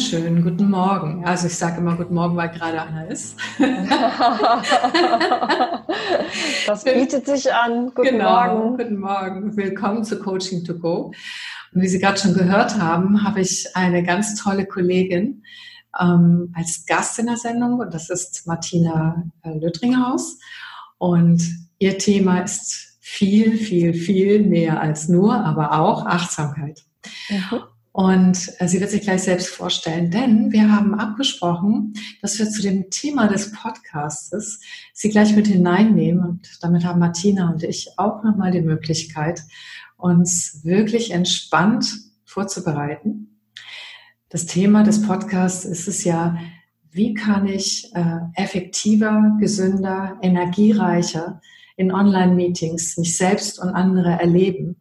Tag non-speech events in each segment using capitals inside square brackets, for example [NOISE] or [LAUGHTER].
wunderschönen guten Morgen. Also ich sage immer guten Morgen, weil gerade einer ist. [LAUGHS] das bietet sich an. Guten genau, Morgen. Guten Morgen. Willkommen zu Coaching to Go. Und wie Sie gerade schon gehört haben, habe ich eine ganz tolle Kollegin ähm, als Gast in der Sendung und das ist Martina äh, Lüttringhaus. Und ihr Thema ist viel, viel, viel mehr als nur, aber auch Achtsamkeit. Mhm. Und äh, sie wird sich gleich selbst vorstellen, denn wir haben abgesprochen, dass wir zu dem Thema des Podcastes sie gleich mit hineinnehmen. Und damit haben Martina und ich auch nochmal die Möglichkeit, uns wirklich entspannt vorzubereiten. Das Thema des Podcasts ist es ja, wie kann ich äh, effektiver, gesünder, energiereicher in Online-Meetings mich selbst und andere erleben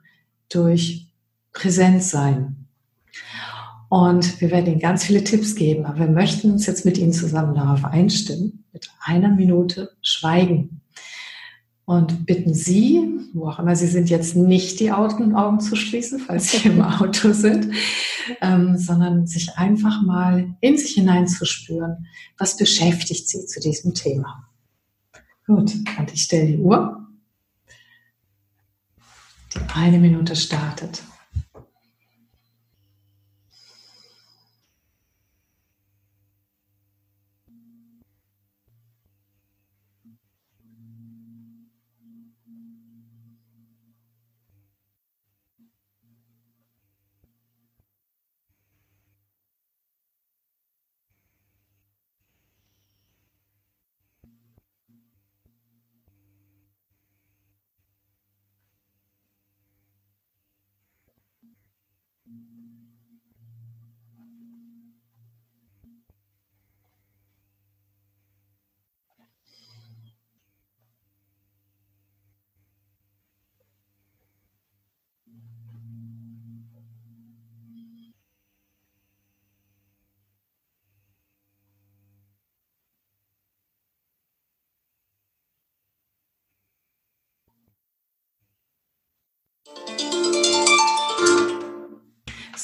durch Präsenz sein. Und wir werden Ihnen ganz viele Tipps geben, aber wir möchten uns jetzt mit Ihnen zusammen darauf einstimmen, mit einer Minute Schweigen. Und bitten Sie, wo auch immer Sie sind, jetzt nicht die Augen, zu schließen, falls Sie im [LAUGHS] Auto sind, ähm, sondern sich einfach mal in sich hineinzuspüren, was beschäftigt Sie zu diesem Thema. Gut, und ich stelle die Uhr. Die eine Minute startet.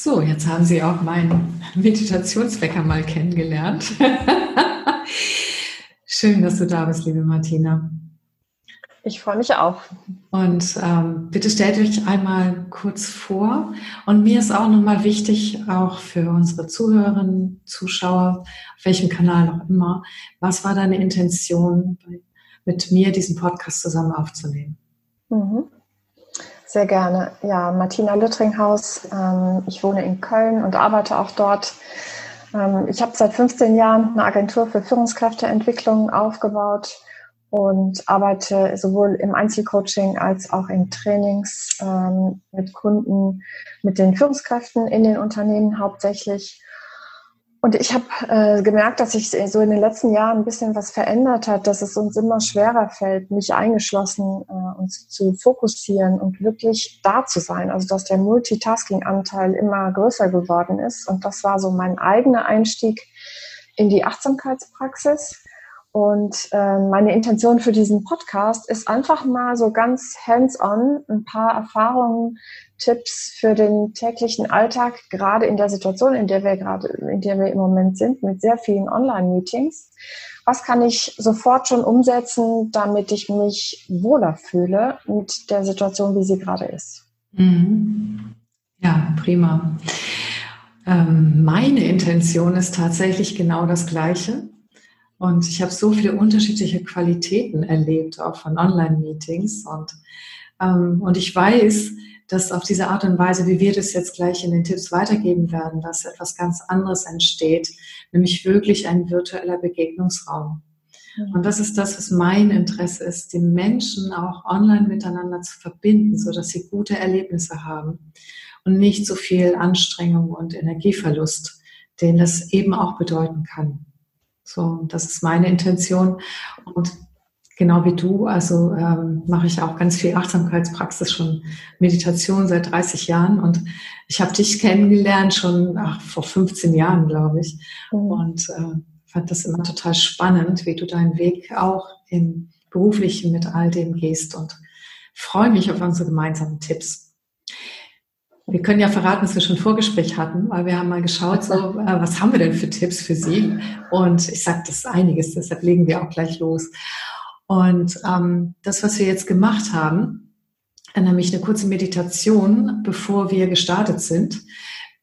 So, jetzt haben Sie auch meinen Meditationswecker mal kennengelernt. [LAUGHS] Schön, dass du da bist, liebe Martina. Ich freue mich auch. Und ähm, bitte stellt euch einmal kurz vor. Und mir ist auch nochmal wichtig, auch für unsere Zuhörerinnen, Zuschauer, auf welchem Kanal auch immer, was war deine Intention, mit mir diesen Podcast zusammen aufzunehmen? Mhm. Sehr gerne. Ja, Martina Lüttringhaus. Ähm, ich wohne in Köln und arbeite auch dort. Ähm, ich habe seit 15 Jahren eine Agentur für Führungskräfteentwicklung aufgebaut und arbeite sowohl im Einzelcoaching als auch in Trainings ähm, mit Kunden, mit den Führungskräften in den Unternehmen hauptsächlich und ich habe äh, gemerkt, dass sich so in den letzten Jahren ein bisschen was verändert hat, dass es uns immer schwerer fällt, mich eingeschlossen, äh, uns zu fokussieren und wirklich da zu sein. Also dass der Multitasking-Anteil immer größer geworden ist. Und das war so mein eigener Einstieg in die Achtsamkeitspraxis. Und äh, meine Intention für diesen Podcast ist einfach mal so ganz hands-on ein paar Erfahrungen Tipps für den täglichen Alltag, gerade in der Situation, in der wir gerade, in der wir im Moment sind, mit sehr vielen Online-Meetings. Was kann ich sofort schon umsetzen, damit ich mich wohler fühle mit der Situation, wie sie gerade ist? Mhm. Ja, prima. Ähm, meine Intention ist tatsächlich genau das Gleiche. Und ich habe so viele unterschiedliche Qualitäten erlebt, auch von Online-Meetings. Und, ähm, und ich weiß, dass auf diese Art und Weise, wie wir das jetzt gleich in den Tipps weitergeben werden, dass etwas ganz anderes entsteht, nämlich wirklich ein virtueller Begegnungsraum. Mhm. Und das ist das, was mein Interesse ist, die Menschen auch online miteinander zu verbinden, so dass sie gute Erlebnisse haben und nicht so viel Anstrengung und Energieverlust, den das eben auch bedeuten kann. So, das ist meine Intention. Und Genau wie du, also ähm, mache ich auch ganz viel Achtsamkeitspraxis, schon Meditation seit 30 Jahren und ich habe dich kennengelernt schon ach, vor 15 Jahren, glaube ich. Mhm. Und äh, fand das immer total spannend, wie du deinen Weg auch im beruflichen mit all dem gehst und freue mich auf unsere gemeinsamen Tipps. Wir können ja verraten, dass wir schon ein Vorgespräch hatten, weil wir haben mal geschaut, so, äh, was haben wir denn für Tipps für Sie? Und ich sage, das ist einiges, deshalb legen wir auch gleich los. Und ähm, das, was wir jetzt gemacht haben, nämlich eine kurze Meditation, bevor wir gestartet sind,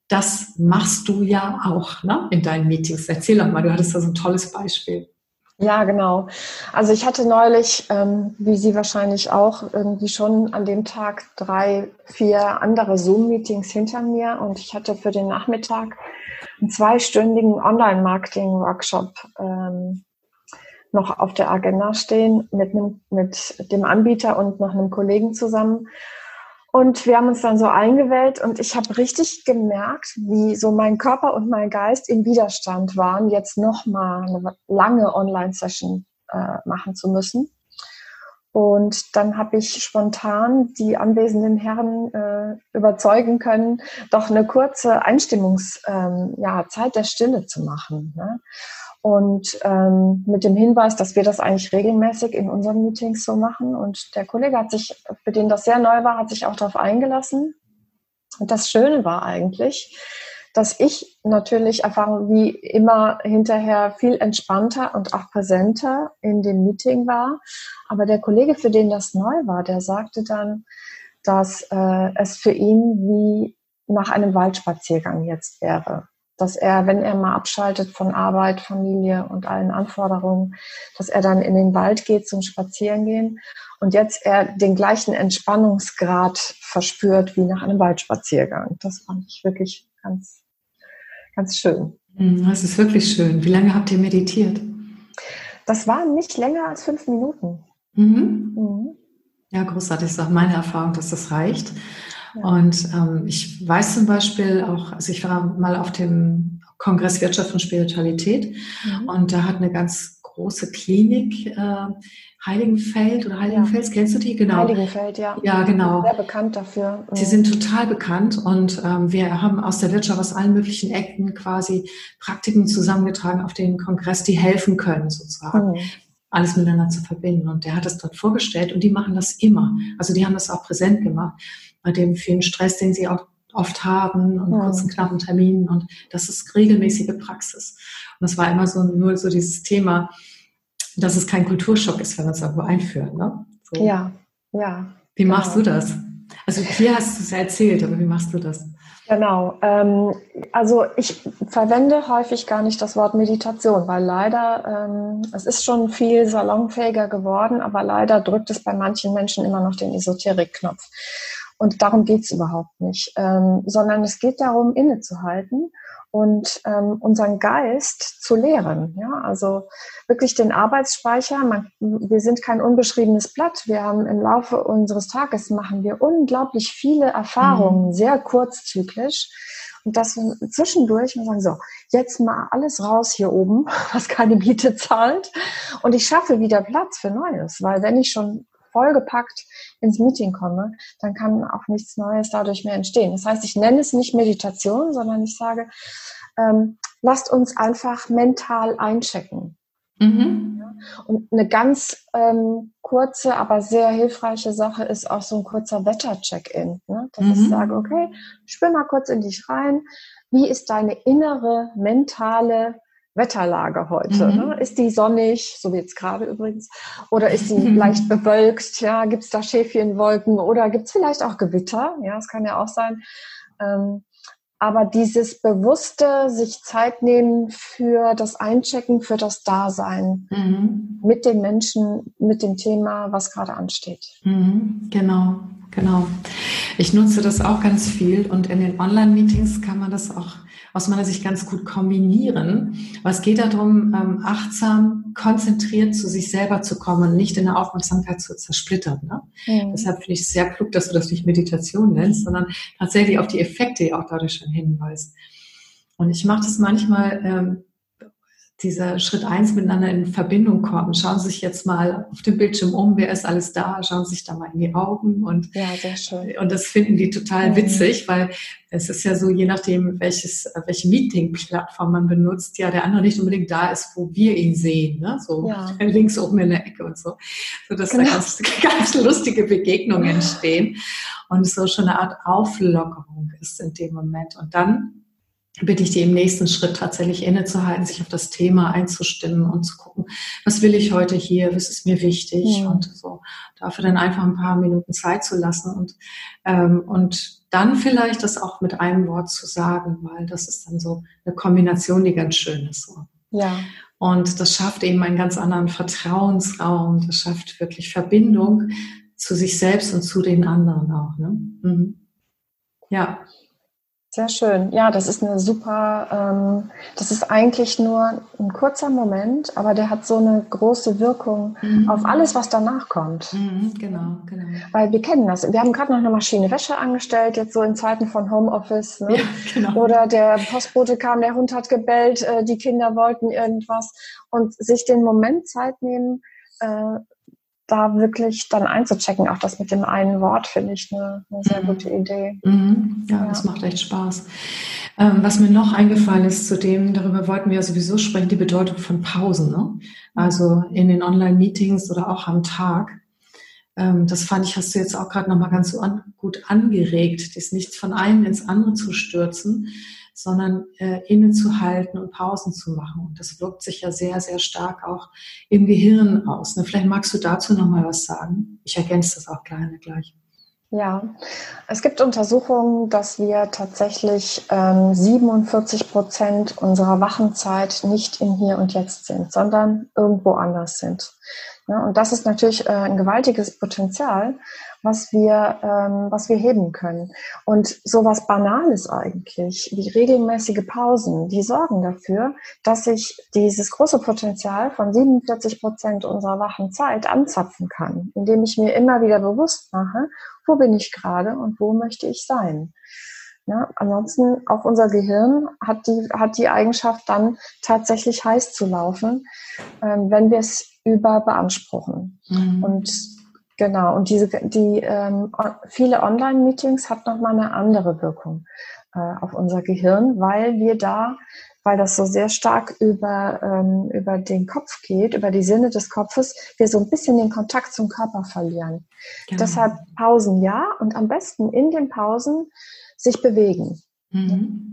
das machst du ja auch ne, in deinen Meetings. Erzähl doch mal, du hattest da so ein tolles Beispiel. Ja, genau. Also ich hatte neulich, ähm, wie Sie wahrscheinlich auch, irgendwie schon an dem Tag drei, vier andere Zoom-Meetings hinter mir und ich hatte für den Nachmittag einen zweistündigen Online-Marketing-Workshop ähm, noch auf der Agenda stehen mit, einem, mit dem Anbieter und noch einem Kollegen zusammen. Und wir haben uns dann so eingewählt und ich habe richtig gemerkt, wie so mein Körper und mein Geist im Widerstand waren, jetzt nochmal eine lange Online-Session äh, machen zu müssen. Und dann habe ich spontan die anwesenden Herren äh, überzeugen können, doch eine kurze Einstimmungs, ähm, ja, Zeit der Stille zu machen. Ne? Und ähm, mit dem Hinweis, dass wir das eigentlich regelmäßig in unseren Meetings so machen. Und der Kollege hat sich, für den das sehr neu war, hat sich auch darauf eingelassen. Und das Schöne war eigentlich, dass ich natürlich erfahren wie immer hinterher viel entspannter und auch präsenter in dem Meeting war. Aber der Kollege, für den das neu war, der sagte dann, dass äh, es für ihn wie nach einem Waldspaziergang jetzt wäre dass er, wenn er mal abschaltet von Arbeit, Familie und allen Anforderungen, dass er dann in den Wald geht zum Spazierengehen und jetzt er den gleichen Entspannungsgrad verspürt wie nach einem Waldspaziergang. Das fand ich wirklich ganz, ganz schön. Hm, das ist wirklich schön. Wie lange habt ihr meditiert? Das war nicht länger als fünf Minuten. Mhm. Mhm. Ja, großartig. Das ist auch meine Erfahrung, dass das reicht. Und ähm, ich weiß zum Beispiel auch, also ich war mal auf dem Kongress Wirtschaft und Spiritualität mhm. und da hat eine ganz große Klinik äh, Heiligenfeld oder Heiligenfels, ja. kennst du die? Genau. Heiligenfeld, ja. Ja, genau. Sehr bekannt dafür. Sie sind total bekannt und ähm, wir haben aus der Wirtschaft aus allen möglichen Ecken quasi Praktiken zusammengetragen auf den Kongress, die helfen können sozusagen. Mhm alles miteinander zu verbinden. Und der hat das dort vorgestellt und die machen das immer. Also die haben das auch präsent gemacht bei dem vielen Stress, den sie auch oft haben und ja. kurzen, knappen Terminen. Und das ist regelmäßige Praxis. Und das war immer so nur so dieses Thema, dass es kein Kulturschock ist, wenn man es irgendwo einführt. Ne? So. Ja, ja. Wie genau. machst du das? Also hier hast du es erzählt, aber wie machst du das? Genau. Ähm, also ich verwende häufig gar nicht das Wort Meditation, weil leider, ähm, es ist schon viel salonfähiger geworden, aber leider drückt es bei manchen Menschen immer noch den Esoterik-Knopf. Und darum geht's überhaupt nicht, ähm, sondern es geht darum, innezuhalten und ähm, unseren Geist zu lehren. Ja? Also wirklich den Arbeitsspeicher. Man, wir sind kein unbeschriebenes Blatt. Wir haben im Laufe unseres Tages machen wir unglaublich viele Erfahrungen, mhm. sehr kurzzyklisch. Und das zwischendurch wir sagen, so, jetzt mal alles raus hier oben, [LAUGHS] was keine Miete zahlt. Und ich schaffe wieder Platz für Neues. Weil wenn ich schon vollgepackt ins Meeting komme, dann kann auch nichts Neues dadurch mehr entstehen. Das heißt, ich nenne es nicht Meditation, sondern ich sage, ähm, lasst uns einfach mental einchecken. Mhm. Ja, und eine ganz ähm, kurze, aber sehr hilfreiche Sache ist auch so ein kurzer Wetter-Check-In. Ne? Dass mhm. ich sage, okay, spür mal kurz in dich rein. Wie ist deine innere mentale Wetterlage heute. Mhm. Ne? Ist die sonnig, so wie jetzt gerade übrigens, oder ist sie mhm. [LAUGHS] leicht bewölkt? Ja, gibt es da Schäfchenwolken oder gibt es vielleicht auch Gewitter? Ja, es kann ja auch sein. Ähm, aber dieses bewusste sich Zeit nehmen für das Einchecken, für das Dasein mhm. mit den Menschen, mit dem Thema, was gerade ansteht. Mhm. Genau, genau. Ich nutze das auch ganz viel und in den Online-Meetings kann man das auch aus meiner Sicht ganz gut kombinieren. Aber es geht darum, ähm, achtsam, konzentriert zu sich selber zu kommen und nicht in der Aufmerksamkeit zu zersplittern. Ne? Mhm. Deshalb finde ich es sehr klug, dass du das nicht Meditation nennst, sondern tatsächlich auf die Effekte, auch dadurch schon hinweist. Und ich mache das manchmal ähm, dieser Schritt eins miteinander in Verbindung kommen. Schauen Sie sich jetzt mal auf dem Bildschirm um, wer ist alles da, schauen Sie sich da mal in die Augen und, ja, und das finden die total mhm. witzig, weil es ist ja so, je nachdem, welches, welche Meeting-Plattform man benutzt, ja, der andere nicht unbedingt da ist, wo wir ihn sehen, ne? so ja. [LAUGHS] links oben in der Ecke und so, so dass genau. da ganz, [LAUGHS] ganz lustige Begegnungen entstehen. und es so schon eine Art Auflockerung ist in dem Moment. Und dann bitte ich die im nächsten Schritt tatsächlich innezuhalten, sich auf das Thema einzustimmen und zu gucken, was will ich heute hier, was ist mir wichtig ja. und so dafür dann einfach ein paar Minuten Zeit zu lassen und ähm, und dann vielleicht das auch mit einem Wort zu sagen, weil das ist dann so eine Kombination, die ganz schön ist. So. Ja. Und das schafft eben einen ganz anderen Vertrauensraum, das schafft wirklich Verbindung zu sich selbst und zu den anderen auch. Ne? Mhm. Ja. Sehr schön. Ja, das ist eine super, ähm, das ist eigentlich nur ein kurzer Moment, aber der hat so eine große Wirkung mhm. auf alles, was danach kommt. Mhm, genau, genau. Weil wir kennen das. Wir haben gerade noch eine Maschine Wäsche angestellt, jetzt so in Zeiten von Homeoffice. Ne? Ja, genau. Oder der Postbote kam, der Hund hat gebellt, äh, die Kinder wollten irgendwas. Und sich den Moment Zeit nehmen, äh, da wirklich dann einzuchecken. Auch das mit dem einen Wort finde ich eine, eine sehr mhm. gute Idee. Mhm. Ja, ja, das macht echt Spaß. Ähm, was mir noch eingefallen ist zu dem, darüber wollten wir ja sowieso sprechen, die Bedeutung von Pausen. Ne? Also in den Online-Meetings oder auch am Tag. Ähm, das fand ich, hast du jetzt auch gerade nochmal ganz so an, gut angeregt, das nicht von einem ins andere zu stürzen, sondern äh, innezuhalten und Pausen zu machen. Und das wirkt sich ja sehr, sehr stark auch im Gehirn aus. Ne? Vielleicht magst du dazu noch mal was sagen. Ich ergänze das auch gerne gleich. Ja, es gibt Untersuchungen, dass wir tatsächlich ähm, 47 Prozent unserer Wachenzeit nicht im Hier und Jetzt sind, sondern irgendwo anders sind. Ja, und das ist natürlich äh, ein gewaltiges Potenzial, was wir, ähm, was wir heben können. Und sowas Banales eigentlich, wie regelmäßige Pausen, die sorgen dafür, dass ich dieses große Potenzial von 47 Prozent unserer wachen Zeit anzapfen kann, indem ich mir immer wieder bewusst mache, wo bin ich gerade und wo möchte ich sein. Ja, ansonsten auch unser Gehirn hat die, hat die Eigenschaft dann tatsächlich heiß zu laufen, ähm, wenn wir es überbeanspruchen. Mhm. Und genau, und diese, die ähm, viele Online-Meetings hat nochmal eine andere Wirkung äh, auf unser Gehirn, weil wir da, weil das so sehr stark über, ähm, über den Kopf geht, über die Sinne des Kopfes, wir so ein bisschen den Kontakt zum Körper verlieren. Genau. Deshalb Pausen ja und am besten in den Pausen sich bewegen. Mhm.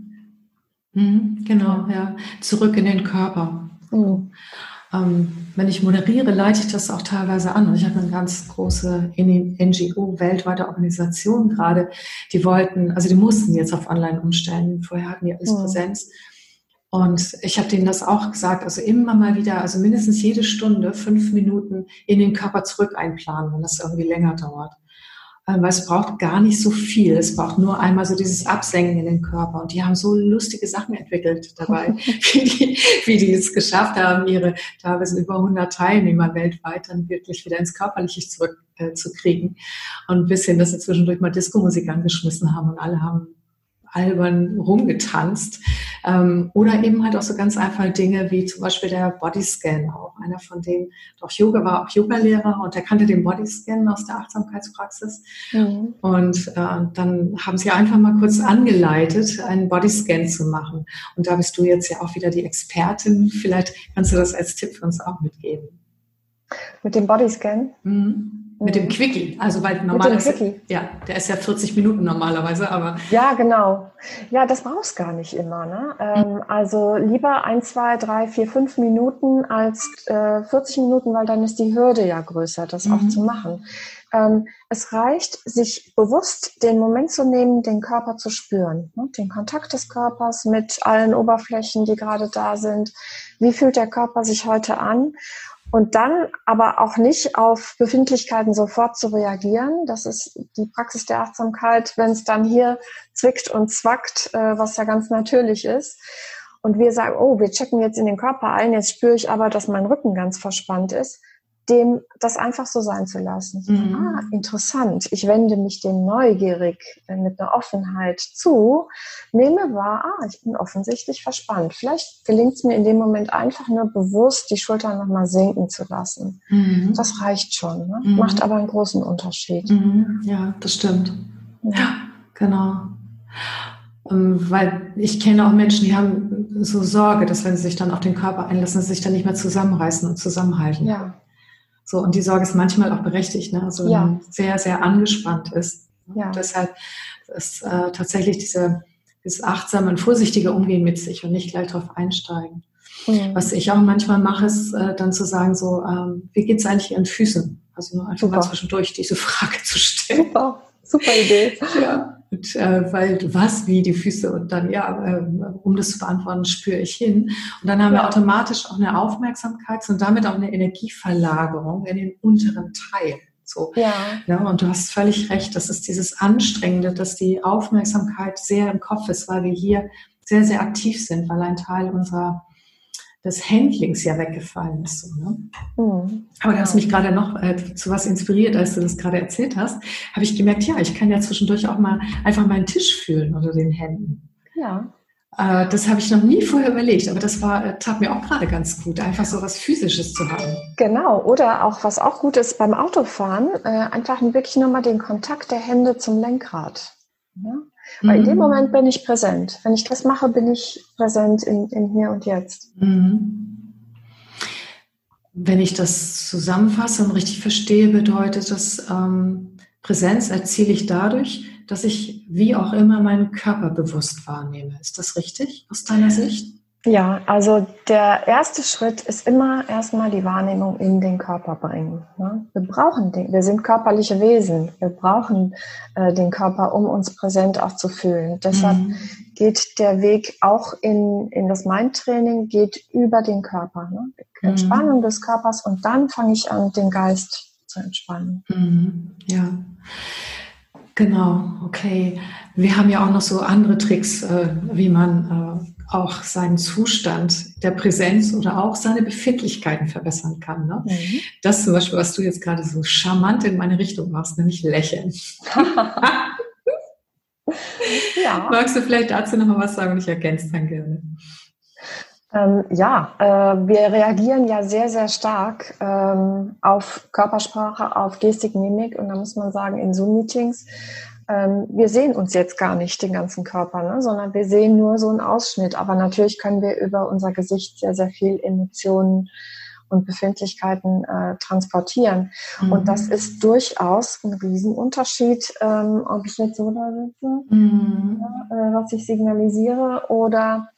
Mhm, genau, ja. Zurück in den Körper. Mhm. Ähm, wenn ich moderiere, leite ich das auch teilweise an. Und ich habe eine ganz große NGO, weltweite Organisation gerade, die wollten, also die mussten jetzt auf Online umstellen. Vorher hatten die alles mhm. Präsenz. Und ich habe denen das auch gesagt, also immer mal wieder, also mindestens jede Stunde fünf Minuten in den Körper zurück einplanen, wenn das irgendwie länger dauert. Ähm, weil es braucht gar nicht so viel. Es braucht nur einmal so dieses Absenken in den Körper. Und die haben so lustige Sachen entwickelt dabei, [LAUGHS] wie, die, wie die es geschafft haben, ihre teilweise über 100 Teilnehmer weltweit dann wirklich wieder ins Körperliche zurückzukriegen. Äh, und bis hin, dass sie zwischendurch mal Disco-Musik angeschmissen haben und alle haben albern rumgetanzt. Ähm, oder eben halt auch so ganz einfache Dinge wie zum Beispiel der Bodyscan auch. Einer von denen, doch Yoga war auch Yoga-Lehrer und der kannte den Bodyscan aus der Achtsamkeitspraxis. Mhm. Und äh, dann haben sie einfach mal kurz angeleitet, einen Bodyscan zu machen. Und da bist du jetzt ja auch wieder die Expertin. Vielleicht kannst du das als Tipp für uns auch mitgeben. Mit dem Bodyscan? Mhm. Mit dem mhm. Quickie, also weil normalerweise, ja, der ist ja 40 Minuten normalerweise, aber. Ja, genau. Ja, das brauchst gar nicht immer. Ne? Ähm, mhm. Also lieber ein, zwei, drei, vier, fünf Minuten als äh, 40 Minuten, weil dann ist die Hürde ja größer, das mhm. auch zu machen. Ähm, es reicht, sich bewusst den Moment zu nehmen, den Körper zu spüren, ne? den Kontakt des Körpers mit allen Oberflächen, die gerade da sind. Wie fühlt der Körper sich heute an? Und dann aber auch nicht auf Befindlichkeiten sofort zu reagieren. Das ist die Praxis der Achtsamkeit, wenn es dann hier zwickt und zwackt, äh, was ja ganz natürlich ist. Und wir sagen, oh, wir checken jetzt in den Körper ein, jetzt spüre ich aber, dass mein Rücken ganz verspannt ist dem das einfach so sein zu lassen. Mhm. Ah, interessant. Ich wende mich dem neugierig äh, mit einer Offenheit zu, nehme wahr, ah, ich bin offensichtlich verspannt. Vielleicht gelingt es mir in dem Moment einfach nur bewusst, die Schultern nochmal sinken zu lassen. Mhm. Das reicht schon, ne? mhm. macht aber einen großen Unterschied. Mhm. Ja, das stimmt. Ja, genau. Ähm, weil ich kenne auch Menschen, die haben so Sorge, dass wenn sie sich dann auf den Körper einlassen, sie sich dann nicht mehr zusammenreißen und zusammenhalten. Ja. So, und die Sorge ist manchmal auch berechtigt, ne? Also ja. wenn man sehr, sehr angespannt ist, Ja. Und deshalb ist äh, tatsächlich diese, dieses achtsame und vorsichtige Umgehen mit sich und nicht gleich darauf einsteigen. Mhm. Was ich auch manchmal mache, ist äh, dann zu sagen, so, ähm, wie geht es eigentlich Ihren Füßen? Also nur einfach Super. mal zwischendurch diese Frage zu stellen. Super, super Idee. Ja. Und, äh, weil du was, wie die Füße und dann, ja, äh, um das zu beantworten, spüre ich hin. Und dann haben ja. wir automatisch auch eine Aufmerksamkeit und damit auch eine Energieverlagerung in den unteren Teil. So. Ja. ja. Und du hast völlig recht, das ist dieses Anstrengende, dass die Aufmerksamkeit sehr im Kopf ist, weil wir hier sehr, sehr aktiv sind, weil ein Teil unserer des Handlings ja weggefallen ist. So, ne? Mhm. Aber du hast mich gerade noch äh, zu was inspiriert, als du das gerade erzählt hast, habe ich gemerkt, ja, ich kann ja zwischendurch auch mal einfach meinen Tisch fühlen unter den Händen. Ja. Äh, das habe ich noch nie vorher überlegt, aber das war, äh, tat mir auch gerade ganz gut, einfach so was Physisches zu haben. Genau, oder auch was auch gut ist beim Autofahren, äh, einfach wirklich nur mal den Kontakt der Hände zum Lenkrad. Ja? Weil mhm. in dem mhm. Moment bin ich präsent. Wenn ich das mache, bin ich präsent in, in hier und jetzt. Mhm. Wenn ich das zusammenfasse und richtig verstehe, bedeutet das, ähm, Präsenz erziele ich dadurch, dass ich wie auch immer meinen Körper bewusst wahrnehme. Ist das richtig aus deiner Sicht? Ja, also der erste Schritt ist immer erstmal die Wahrnehmung in den Körper bringen. Ne? Wir brauchen den, wir sind körperliche Wesen. Wir brauchen äh, den Körper, um uns präsent auch zu fühlen. Deshalb mhm. geht der Weg auch in, in das Mindtraining, geht über den Körper. Ne? Entspannung mhm. des Körpers und dann fange ich an, den Geist zu entspannen. Mhm. Ja. Genau, okay. Wir haben ja auch noch so andere Tricks, äh, wie man äh, auch seinen Zustand der Präsenz oder auch seine Befindlichkeiten verbessern kann. Ne? Mhm. Das zum Beispiel, was du jetzt gerade so charmant in meine Richtung machst, nämlich lächeln. [LAUGHS] ja. Magst du vielleicht dazu noch mal was sagen und ich ergänze dann gerne. Ähm, ja, äh, wir reagieren ja sehr, sehr stark ähm, auf Körpersprache, auf Gestik, Mimik und da muss man sagen, in Zoom-Meetings ähm, wir sehen uns jetzt gar nicht den ganzen Körper, ne, sondern wir sehen nur so einen Ausschnitt. Aber natürlich können wir über unser Gesicht sehr, sehr viel Emotionen und Befindlichkeiten äh, transportieren. Mhm. Und das ist durchaus ein Riesenunterschied, ähm, ob ich jetzt so da sitze, mhm. ja, äh, was ich signalisiere, oder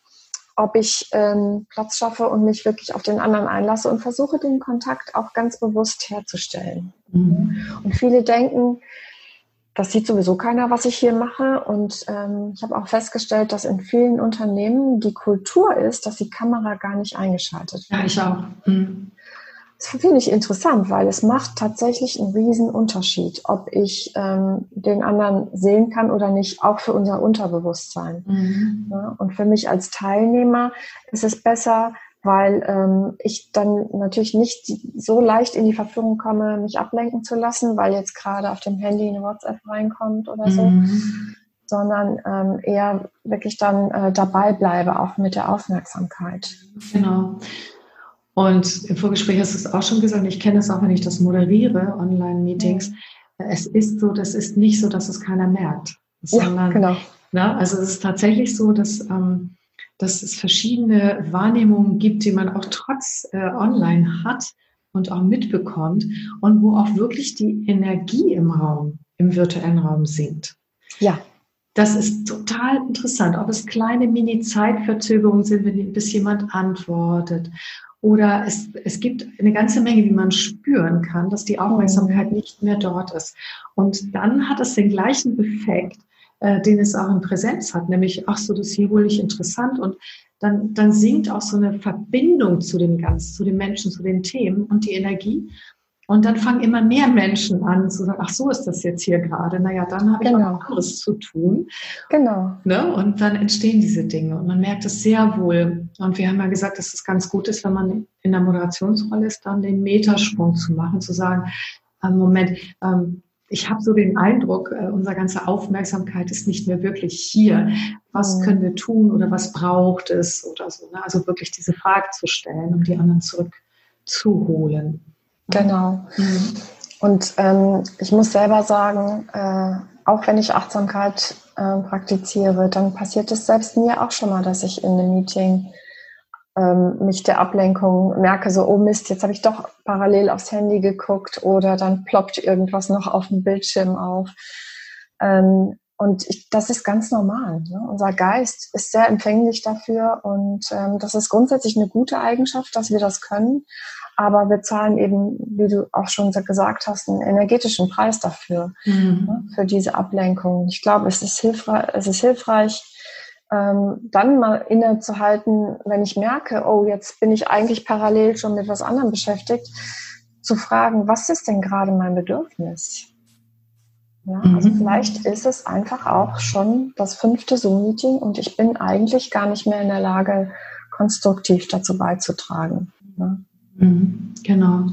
ob ich ähm, Platz schaffe und mich wirklich auf den anderen einlasse und versuche, den Kontakt auch ganz bewusst herzustellen. Mhm. Und viele denken, das sieht sowieso keiner, was ich hier mache. Und ähm, ich habe auch festgestellt, dass in vielen Unternehmen die Kultur ist, dass die Kamera gar nicht eingeschaltet wird. Ja, ich auch. Mhm. Das finde ich interessant, weil es macht tatsächlich einen riesen Unterschied, ob ich ähm, den anderen sehen kann oder nicht, auch für unser Unterbewusstsein. Mhm. Ja, und für mich als Teilnehmer ist es besser, weil ähm, ich dann natürlich nicht so leicht in die Verführung komme, mich ablenken zu lassen, weil jetzt gerade auf dem Handy eine WhatsApp reinkommt oder so, mhm. sondern ähm, eher wirklich dann äh, dabei bleibe, auch mit der Aufmerksamkeit. Genau. Und im Vorgespräch hast du es auch schon gesagt, ich kenne es auch, wenn ich das moderiere, Online-Meetings. Mhm. Es ist so, das ist nicht so, dass es keiner merkt. Sondern, ja, genau. Na, ne, also es ist tatsächlich so, dass ähm, dass es verschiedene Wahrnehmungen gibt, die man auch trotz äh, online hat und auch mitbekommt und wo auch wirklich die Energie im Raum, im virtuellen Raum sinkt. Ja. Das ist total interessant, ob es kleine Mini-Zeitverzögerungen sind, wenn, bis jemand antwortet. Oder es, es gibt eine ganze Menge, wie man spüren kann, dass die Aufmerksamkeit nicht mehr dort ist. Und dann hat es den gleichen Effekt, äh, den es auch in Präsenz hat, nämlich, ach so, das ist hier wohl nicht interessant und dann, dann sinkt auch so eine Verbindung zu dem Ganzen, zu den Menschen, zu den Themen und die Energie. Und dann fangen immer mehr Menschen an zu sagen, ach so ist das jetzt hier gerade. Naja, dann habe ich genau. auch anderes zu tun. Genau. Ne? Und dann entstehen diese Dinge und man merkt es sehr wohl. Und wir haben ja gesagt, dass es ganz gut ist, wenn man in der Moderationsrolle ist, dann den Metersprung zu machen, zu sagen, äh, Moment, ähm, ich habe so den Eindruck, äh, unsere ganze Aufmerksamkeit ist nicht mehr wirklich hier. Was mhm. können wir tun oder was braucht es oder so. Ne? Also wirklich diese Frage zu stellen, um die anderen zurückzuholen. Genau. Mhm. Und ähm, ich muss selber sagen, äh, auch wenn ich Achtsamkeit äh, praktiziere, dann passiert es selbst mir auch schon mal, dass ich in einem Meeting ähm, mich der Ablenkung merke, so, oh Mist, jetzt habe ich doch parallel aufs Handy geguckt oder dann ploppt irgendwas noch auf dem Bildschirm auf. Ähm, und ich, das ist ganz normal. Ne? Unser Geist ist sehr empfänglich dafür und ähm, das ist grundsätzlich eine gute Eigenschaft, dass wir das können. Aber wir zahlen eben, wie du auch schon gesagt hast, einen energetischen Preis dafür, mhm. ne? für diese Ablenkung. Ich glaube, es ist hilfreich, es ist hilfreich, ähm, dann mal innezuhalten, wenn ich merke, oh, jetzt bin ich eigentlich parallel schon mit was anderem beschäftigt, zu fragen, was ist denn gerade mein Bedürfnis? Ja, also mhm. vielleicht ist es einfach auch schon das fünfte Zoom-Meeting und ich bin eigentlich gar nicht mehr in der Lage, konstruktiv dazu beizutragen. Ja. Mhm. Genau.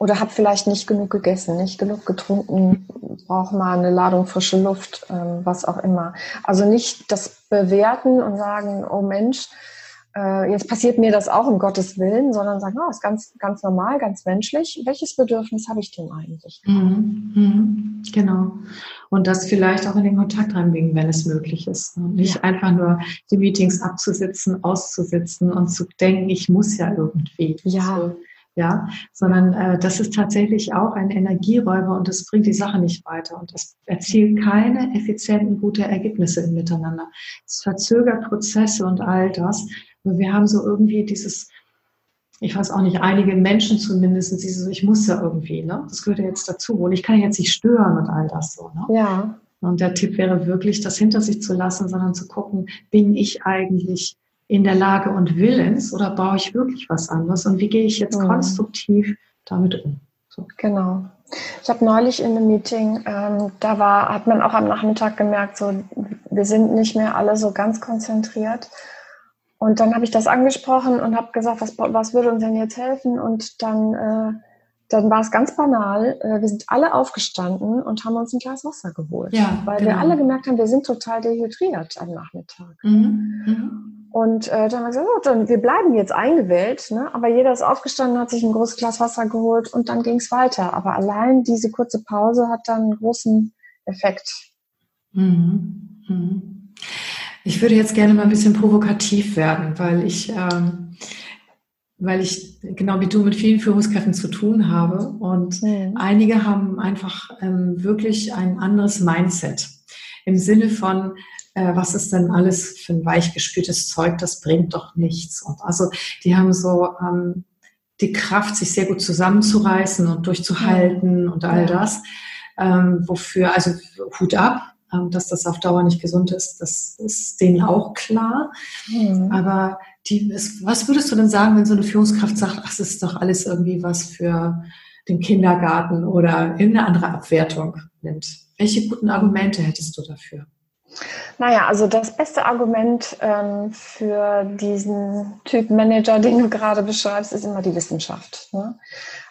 Oder habe vielleicht nicht genug gegessen, nicht genug getrunken, brauche mal eine Ladung frische Luft, ähm, was auch immer. Also nicht das bewerten und sagen, oh Mensch, äh, jetzt passiert mir das auch um Gottes Willen, sondern sagen, oh, ist ganz, ganz normal, ganz menschlich. Welches Bedürfnis habe ich denn eigentlich? Mhm, mhm, genau. Und das vielleicht auch in den Kontakt reinbringen, wenn es möglich ist. Und nicht ja. einfach nur die Meetings abzusitzen, auszusitzen und zu denken, ich muss ja irgendwie. Ja. So, ja, sondern äh, das ist tatsächlich auch ein Energieräuber und das bringt die Sache nicht weiter und das erzielt keine effizienten, gute Ergebnisse im Miteinander. Es verzögert Prozesse und all das. Wir haben so irgendwie dieses, ich weiß auch nicht, einige Menschen zumindest, dieses, ich muss ja irgendwie, ne? Das gehört ja jetzt dazu. Und ich kann ja jetzt nicht stören und all das so, ne? Ja. Und der Tipp wäre wirklich, das hinter sich zu lassen, sondern zu gucken, bin ich eigentlich in der Lage und willens oder baue ich wirklich was anderes und wie gehe ich jetzt mhm. konstruktiv damit um? So. Genau. Ich habe neulich in einem Meeting, ähm, da war, hat man auch am Nachmittag gemerkt, so wir sind nicht mehr alle so ganz konzentriert und dann habe ich das angesprochen und habe gesagt, was, was würde uns denn jetzt helfen? Und dann, äh, dann war es ganz banal. Äh, wir sind alle aufgestanden und haben uns ein Glas Wasser geholt. Ja, weil genau. wir alle gemerkt haben, wir sind total dehydriert am Nachmittag. Mhm. Mhm. Und äh, dann haben wir gesagt, oh, dann, wir bleiben jetzt eingewählt. Ne? Aber jeder ist aufgestanden, hat sich ein großes Glas Wasser geholt und dann ging es weiter. Aber allein diese kurze Pause hat dann einen großen Effekt. Mhm. Mhm. Ich würde jetzt gerne mal ein bisschen provokativ werden, weil ich, ähm, weil ich genau wie du mit vielen Führungskräften zu tun habe und mhm. einige haben einfach ähm, wirklich ein anderes Mindset im Sinne von, äh, was ist denn alles für ein weichgespültes Zeug, das bringt doch nichts. Und also die haben so ähm, die Kraft, sich sehr gut zusammenzureißen und durchzuhalten mhm. und all das. Ähm, wofür, also Hut ab, ähm, dass das auf Dauer nicht gesund ist. Das ist denen auch klar. Mhm. Aber die, ist, was würdest du denn sagen, wenn so eine Führungskraft sagt, ach, das ist doch alles irgendwie was für den Kindergarten oder in eine andere Abwertung nimmt? Welche guten Argumente hättest du dafür? Naja, also das beste Argument ähm, für diesen Typ Manager, den du gerade beschreibst, ist immer die Wissenschaft. Ne?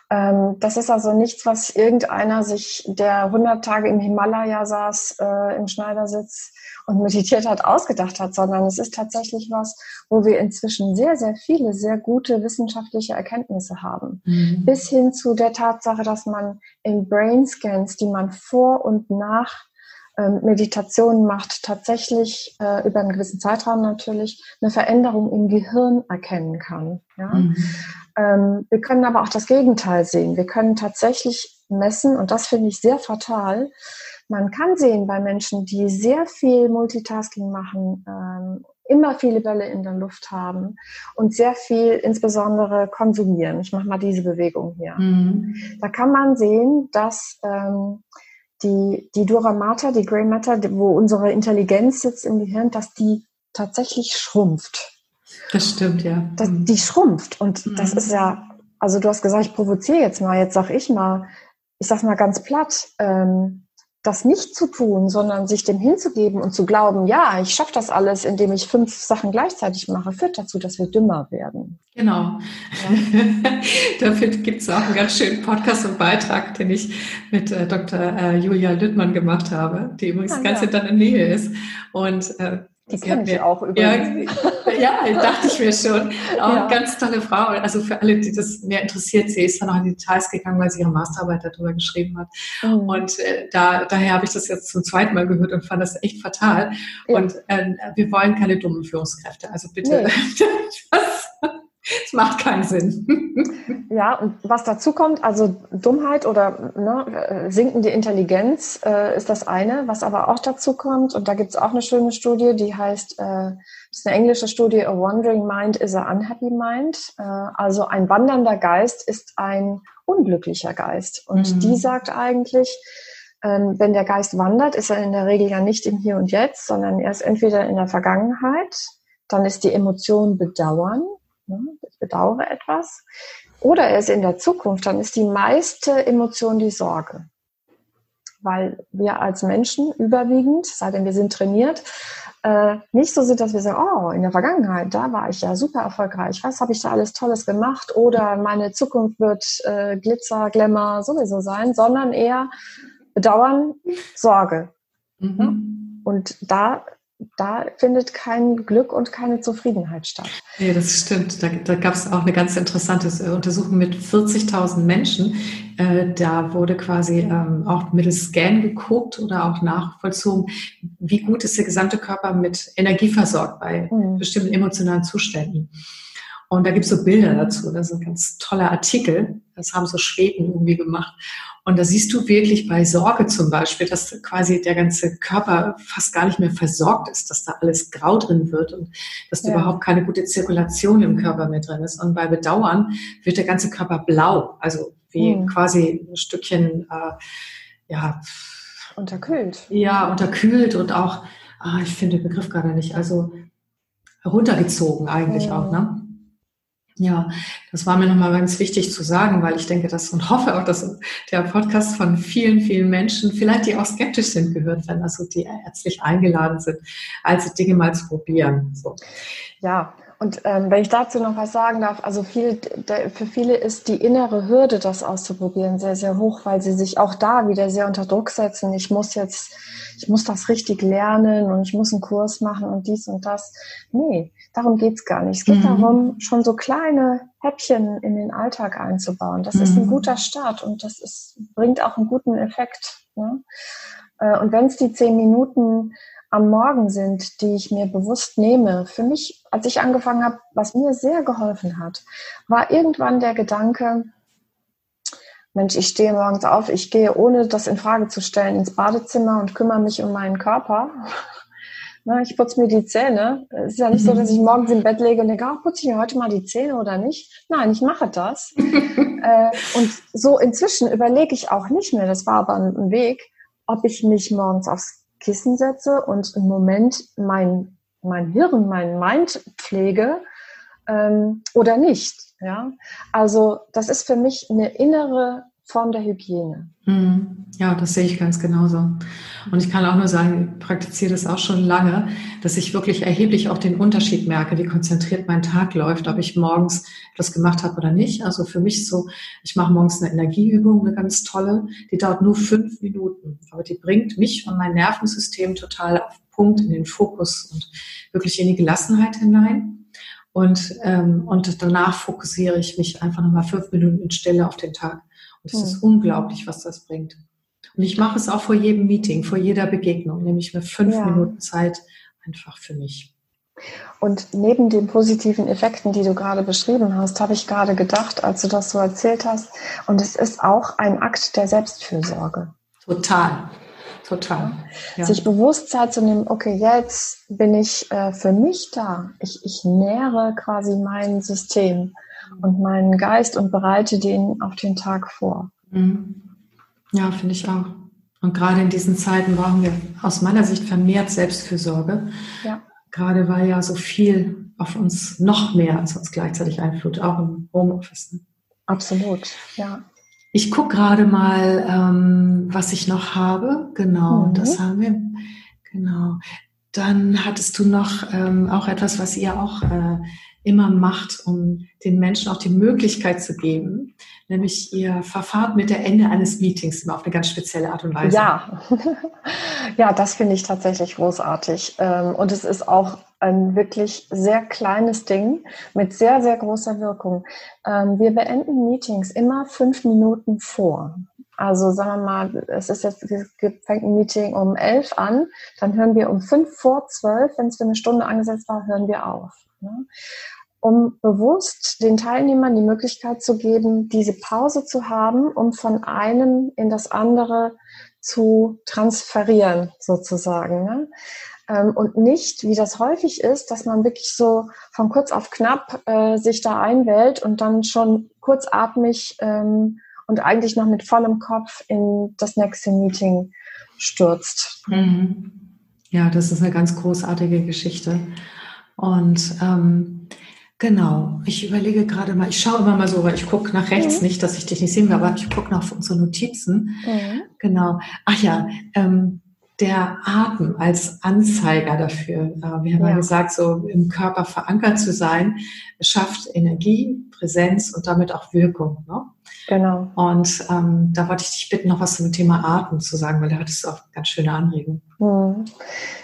Ähm, das ist also nichts, was irgendeiner sich, der 100 Tage im Himalaya saß, äh, im Schneidersitz und meditiert hat, ausgedacht hat, sondern es ist tatsächlich was, wo wir inzwischen sehr, sehr viele, sehr gute wissenschaftliche Erkenntnisse haben. Mhm. Bis hin zu der Tatsache, dass man in Brain Scans, die man vor und nach Meditation macht, tatsächlich äh, über einen gewissen Zeitraum natürlich eine Veränderung im Gehirn erkennen kann. Ja? Mhm. Ähm, wir können aber auch das Gegenteil sehen. Wir können tatsächlich messen, und das finde ich sehr fatal. Man kann sehen bei Menschen, die sehr viel Multitasking machen, ähm, immer viele Bälle in der Luft haben und sehr viel insbesondere konsumieren. Ich mache mal diese Bewegung hier. Mhm. Da kann man sehen, dass ähm, die, die Dura Mater, die Grey Matter, wo unsere Intelligenz sitzt im Gehirn, dass die tatsächlich schrumpft. Das stimmt, ja. Das, die schrumpft. Und mhm. das ist ja, also du hast gesagt, ich provoziere jetzt mal, jetzt sag ich mal, ich sag mal ganz platt, ähm, das nicht zu tun, sondern sich dem hinzugeben und zu glauben, ja, ich schaffe das alles, indem ich fünf Sachen gleichzeitig mache, führt dazu, dass wir dümmer werden. Genau. Ja. [LAUGHS] Dafür gibt es auch einen ganz schönen Podcast und Beitrag, den ich mit äh, Dr. Äh, Julia Lüttmann gemacht habe, die übrigens ah, ganz ja. in der Nähe ist. Und äh, die kenne ich auch übrigens. Ja, ja, dachte ich mir schon. Auch ja. ganz tolle Frau. Also für alle, die das mehr interessiert, sie ist dann auch in die Details gegangen, weil sie ihre Masterarbeit darüber geschrieben hat. Mhm. Und äh, da, daher habe ich das jetzt zum zweiten Mal gehört und fand das echt fatal. Ja. Und äh, wir wollen keine dummen Führungskräfte. Also bitte. Nee. [LAUGHS] Es macht keinen Sinn. Ja, und was dazu kommt, also Dummheit oder ne, sinkende Intelligenz äh, ist das eine, was aber auch dazu kommt, und da gibt es auch eine schöne Studie, die heißt, äh, das ist eine englische Studie, A Wandering Mind is a Unhappy Mind. Äh, also ein wandernder Geist ist ein unglücklicher Geist. Und mhm. die sagt eigentlich, ähm, wenn der Geist wandert, ist er in der Regel ja nicht im Hier und Jetzt, sondern er ist entweder in der Vergangenheit, dann ist die Emotion Bedauern? Ich bedauere etwas, oder er ist in der Zukunft, dann ist die meiste Emotion die Sorge. Weil wir als Menschen überwiegend, sei denn wir sind trainiert, äh, nicht so sind, dass wir sagen, oh, in der Vergangenheit, da war ich ja super erfolgreich, was habe ich da alles Tolles gemacht oder meine Zukunft wird äh, Glitzer, Glamour sowieso sein, sondern eher Bedauern, Sorge. Mhm. Und da da findet kein Glück und keine Zufriedenheit statt. Ja, das stimmt. Da, da gab es auch eine ganz interessante äh, Untersuchung mit 40.000 Menschen. Äh, da wurde quasi ähm, auch mittels Scan geguckt oder auch nachvollzogen, wie gut ist der gesamte Körper mit Energie versorgt bei mhm. bestimmten emotionalen Zuständen. Und da gibt es so Bilder dazu. Das ist ein ganz toller Artikel. Das haben so Schweden irgendwie gemacht. Und da siehst du wirklich bei Sorge zum Beispiel, dass quasi der ganze Körper fast gar nicht mehr versorgt ist, dass da alles grau drin wird und dass da ja. überhaupt keine gute Zirkulation im Körper mehr drin ist. Und bei Bedauern wird der ganze Körper blau, also wie mhm. quasi ein Stückchen, äh, ja. Unterkühlt. Ja, unterkühlt und auch, ah, ich finde den Begriff gerade nicht, also runtergezogen eigentlich mhm. auch, ne? Ja, das war mir nochmal ganz wichtig zu sagen, weil ich denke, dass und hoffe auch, dass der Podcast von vielen, vielen Menschen, vielleicht die auch skeptisch sind, gehört werden, also die herzlich eingeladen sind, also Dinge mal zu probieren. So. Ja, und ähm, wenn ich dazu noch was sagen darf, also viel, der, für viele ist die innere Hürde, das auszuprobieren, sehr, sehr hoch, weil sie sich auch da wieder sehr unter Druck setzen. Ich muss jetzt, ich muss das richtig lernen und ich muss einen Kurs machen und dies und das. Nee, darum geht's gar nicht. Es geht mhm. darum, schon so kleine Häppchen in den Alltag einzubauen. Das mhm. ist ein mhm. guter Start und das ist, bringt auch einen guten Effekt. Ne? Äh, und wenn es die zehn Minuten am Morgen sind, die ich mir bewusst nehme. Für mich, als ich angefangen habe, was mir sehr geholfen hat, war irgendwann der Gedanke, Mensch, ich stehe morgens auf, ich gehe, ohne das in Frage zu stellen, ins Badezimmer und kümmere mich um meinen Körper. [LAUGHS] Na, ich putze mir die Zähne. Es ist ja nicht so, dass ich morgens im Bett lege und denke, oh, putze ich mir heute mal die Zähne oder nicht. Nein, ich mache das. [LAUGHS] äh, und so inzwischen überlege ich auch nicht mehr, das war aber ein Weg, ob ich mich morgens aufs Kissen setze und im Moment mein, mein Hirn, mein Mind pflege ähm, oder nicht. Ja? Also das ist für mich eine innere Form der Hygiene. Mhm. Ja, das sehe ich ganz genauso. Und ich kann auch nur sagen, ich praktiziere das auch schon lange, dass ich wirklich erheblich auch den Unterschied merke, wie konzentriert mein Tag läuft, ob ich morgens etwas gemacht habe oder nicht. Also für mich so, ich mache morgens eine Energieübung, eine ganz tolle, die dauert nur fünf Minuten, aber die bringt mich und mein Nervensystem total auf Punkt, in den Fokus und wirklich in die Gelassenheit hinein. Und, ähm, und danach fokussiere ich mich einfach nochmal fünf Minuten in Stille auf den Tag. Und es ist unglaublich, was das bringt. Und ich mache es auch vor jedem Meeting, vor jeder Begegnung, nehme ich mir fünf ja. Minuten Zeit einfach für mich. Und neben den positiven Effekten, die du gerade beschrieben hast, habe ich gerade gedacht, als du das so erzählt hast, und es ist auch ein Akt der Selbstfürsorge. Total, total. Ja. Sich bewusst Zeit zu nehmen, okay, jetzt bin ich äh, für mich da. Ich, ich nähere quasi mein System und meinen Geist und bereite den auf den Tag vor. Mhm. Ja, finde ich auch. Und gerade in diesen Zeiten brauchen wir aus meiner Sicht vermehrt Selbstfürsorge. Ja. Gerade weil ja so viel auf uns noch mehr als uns gleichzeitig einflutet, auch im Homeoffice. Ne? Absolut, ja. Ich gucke gerade mal, ähm, was ich noch habe. Genau, mhm. das haben wir. Genau. Dann hattest du noch ähm, auch etwas, was ihr auch äh, immer macht, um den Menschen auch die Möglichkeit zu geben, nämlich ihr verfahrt mit der Ende eines Meetings immer auf eine ganz spezielle Art und Weise. Ja, [LAUGHS] ja das finde ich tatsächlich großartig. Ähm, und es ist auch ein wirklich sehr kleines Ding mit sehr, sehr großer Wirkung. Ähm, wir beenden Meetings immer fünf Minuten vor. Also sagen wir mal, es ist jetzt, es fängt ein Meeting um elf an, dann hören wir um fünf vor zwölf, wenn es für eine Stunde angesetzt war, hören wir auf. Ne? um bewusst den Teilnehmern die Möglichkeit zu geben, diese Pause zu haben, um von einem in das andere zu transferieren, sozusagen. Ne? Ähm, und nicht, wie das häufig ist, dass man wirklich so von kurz auf knapp äh, sich da einwählt und dann schon kurzatmig ähm, und eigentlich noch mit vollem Kopf in das nächste Meeting stürzt. Mhm. Ja, das ist eine ganz großartige Geschichte. Und ähm, genau, ich überlege gerade mal, ich schaue immer mal so, weil ich gucke nach rechts, mhm. nicht, dass ich dich nicht sehen will, aber ich gucke nach unsere Notizen. Mhm. Genau. Ach ja, ähm, der Atem als Anzeiger dafür. Wir haben ja. ja gesagt, so im Körper verankert zu sein, schafft Energie, Präsenz und damit auch Wirkung. Ne? Genau. Und ähm, da wollte ich dich bitten, noch was zum Thema Atem zu sagen, weil da hattest du auch ganz schöne Anregungen. Hm.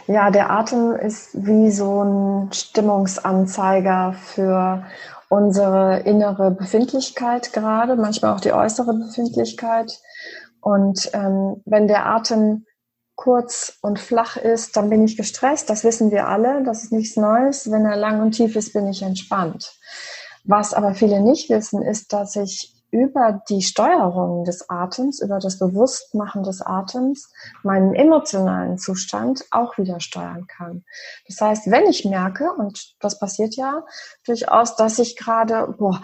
Ja, der Atem ist wie so ein Stimmungsanzeiger für unsere innere Befindlichkeit gerade, manchmal auch die äußere Befindlichkeit. Und ähm, wenn der Atem kurz und flach ist, dann bin ich gestresst. Das wissen wir alle. Das ist nichts Neues. Wenn er lang und tief ist, bin ich entspannt. Was aber viele nicht wissen, ist, dass ich über die Steuerung des Atems, über das Bewusstmachen des Atems, meinen emotionalen Zustand auch wieder steuern kann. Das heißt, wenn ich merke, und das passiert ja durchaus, dass ich gerade, boah,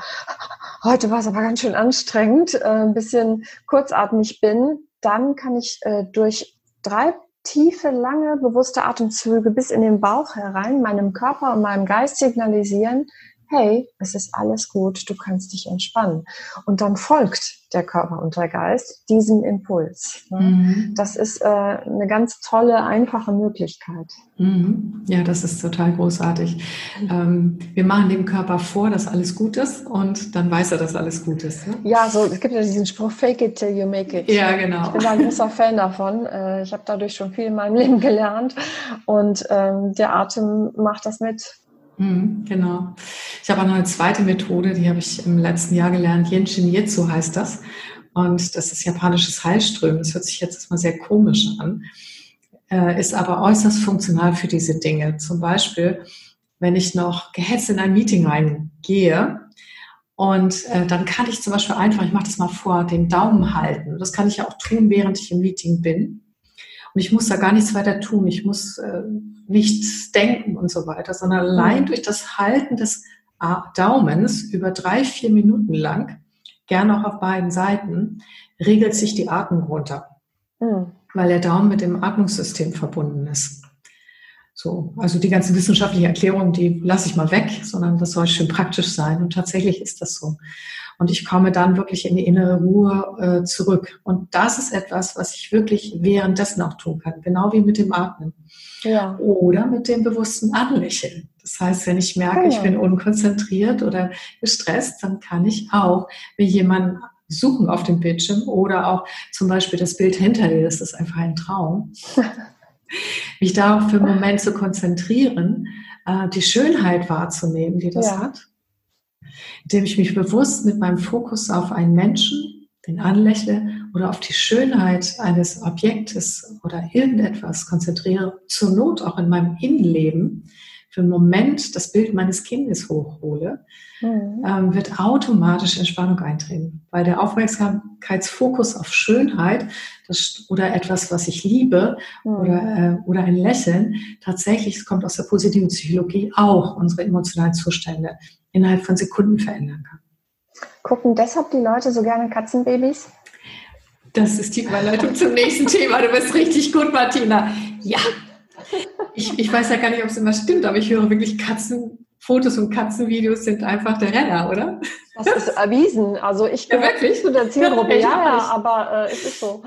heute war es aber ganz schön anstrengend, äh, ein bisschen kurzatmig bin, dann kann ich äh, durch drei tiefe, lange, bewusste Atemzüge bis in den Bauch herein meinem Körper und meinem Geist signalisieren, hey, es ist alles gut, du kannst dich entspannen. Und dann folgt der Körper und der Geist diesem Impuls. Ne? Mhm. Das ist äh, eine ganz tolle, einfache Möglichkeit. Mhm. Ja, das ist total großartig. Ähm, wir machen dem Körper vor, dass alles gut ist und dann weiß er, dass alles gut ist. Ne? Ja, so es gibt ja diesen Spruch, fake it till you make it. Ja, genau. Ich bin da ein großer Fan davon. Äh, ich habe dadurch schon viel in meinem Leben gelernt und ähm, der Atem macht das mit. Mhm, genau. Ich habe auch noch eine zweite Methode, die habe ich im letzten Jahr gelernt. Yenshin Jitsu heißt das. Und das ist japanisches Heilströmen. Das hört sich jetzt erstmal sehr komisch an, äh, ist aber äußerst funktional für diese Dinge. Zum Beispiel, wenn ich noch gehetzt in ein Meeting reingehe und äh, dann kann ich zum Beispiel einfach, ich mache das mal vor, den Daumen halten. Das kann ich ja auch tun, während ich im Meeting bin. Und ich muss da gar nichts weiter tun. Ich muss äh, nichts denken und so weiter, sondern allein mhm. durch das Halten des Daumens über drei, vier Minuten lang, gerne auch auf beiden Seiten, regelt sich die Atmung runter. Mhm. Weil der Daumen mit dem Atmungssystem verbunden ist. So, also die ganze wissenschaftliche Erklärung, die lasse ich mal weg, sondern das soll schön praktisch sein. Und tatsächlich ist das so. Und ich komme dann wirklich in die innere Ruhe äh, zurück. Und das ist etwas, was ich wirklich währenddessen auch tun kann, genau wie mit dem Atmen. Ja. Oder mit dem bewussten Anlächeln. Das heißt, wenn ich merke, ich bin unkonzentriert oder gestresst, dann kann ich auch wie jemanden suchen auf dem Bildschirm oder auch zum Beispiel das Bild hinter dir, das ist einfach ein Traum. [LAUGHS] mich darauf für einen Moment zu konzentrieren, äh, die Schönheit wahrzunehmen, die das ja. hat indem ich mich bewusst mit meinem Fokus auf einen Menschen, den anlächle oder auf die Schönheit eines Objektes oder irgendetwas konzentriere, zur Not auch in meinem Innenleben, für einen Moment das Bild meines Kindes hochhole, mhm. ähm, wird automatisch Entspannung eintreten, weil der Aufmerksamkeitsfokus auf Schönheit das, oder etwas, was ich liebe mhm. oder, äh, oder ein Lächeln, tatsächlich, es kommt aus der positiven Psychologie, auch unsere emotionalen Zustände innerhalb von Sekunden verändern kann. Gucken deshalb die Leute so gerne Katzenbabys? Das ist die Überleitung zum nächsten Thema. Du bist richtig gut, Martina. Ja. Ich, ich weiß ja gar nicht, ob es immer stimmt, aber ich höre wirklich Katzenfotos und Katzenvideos sind einfach der Renner, oder? Das ist erwiesen. Also ich gehöre ja, wirklich? zu der Zielgruppe. Ja, ja, aber äh, es ist so.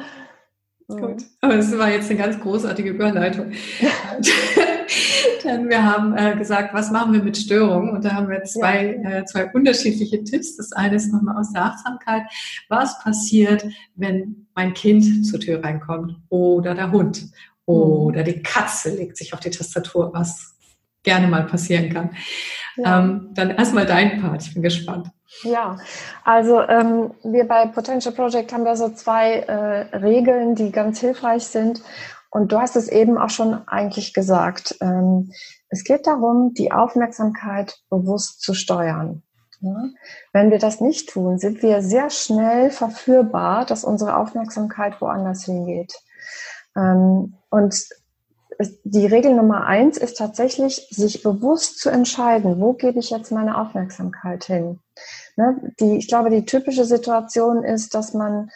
Gut, [LAUGHS] aber das war jetzt eine ganz großartige Überleitung. [LAUGHS] Denn wir haben äh, gesagt, was machen wir mit Störungen? Und da haben wir zwei, ja. äh, zwei unterschiedliche Tipps. Das eine ist nochmal aus der Achtsamkeit. Was passiert, wenn mein Kind zur Tür reinkommt oder der Hund oder die Katze legt sich auf die Tastatur, was gerne mal passieren kann? Ja. Ähm, dann erstmal dein Part. Ich bin gespannt. Ja, also ähm, wir bei Potential Project haben ja so zwei äh, Regeln, die ganz hilfreich sind. und du hast es eben auch schon eigentlich gesagt. Ähm, es geht darum, die Aufmerksamkeit bewusst zu steuern. Ja? Wenn wir das nicht tun, sind wir sehr schnell verführbar, dass unsere Aufmerksamkeit woanders hingeht. Ähm, und die Regel Nummer eins ist tatsächlich, sich bewusst zu entscheiden, wo gebe ich jetzt meine Aufmerksamkeit hin. Ne? Die, ich glaube, die typische Situation ist, dass man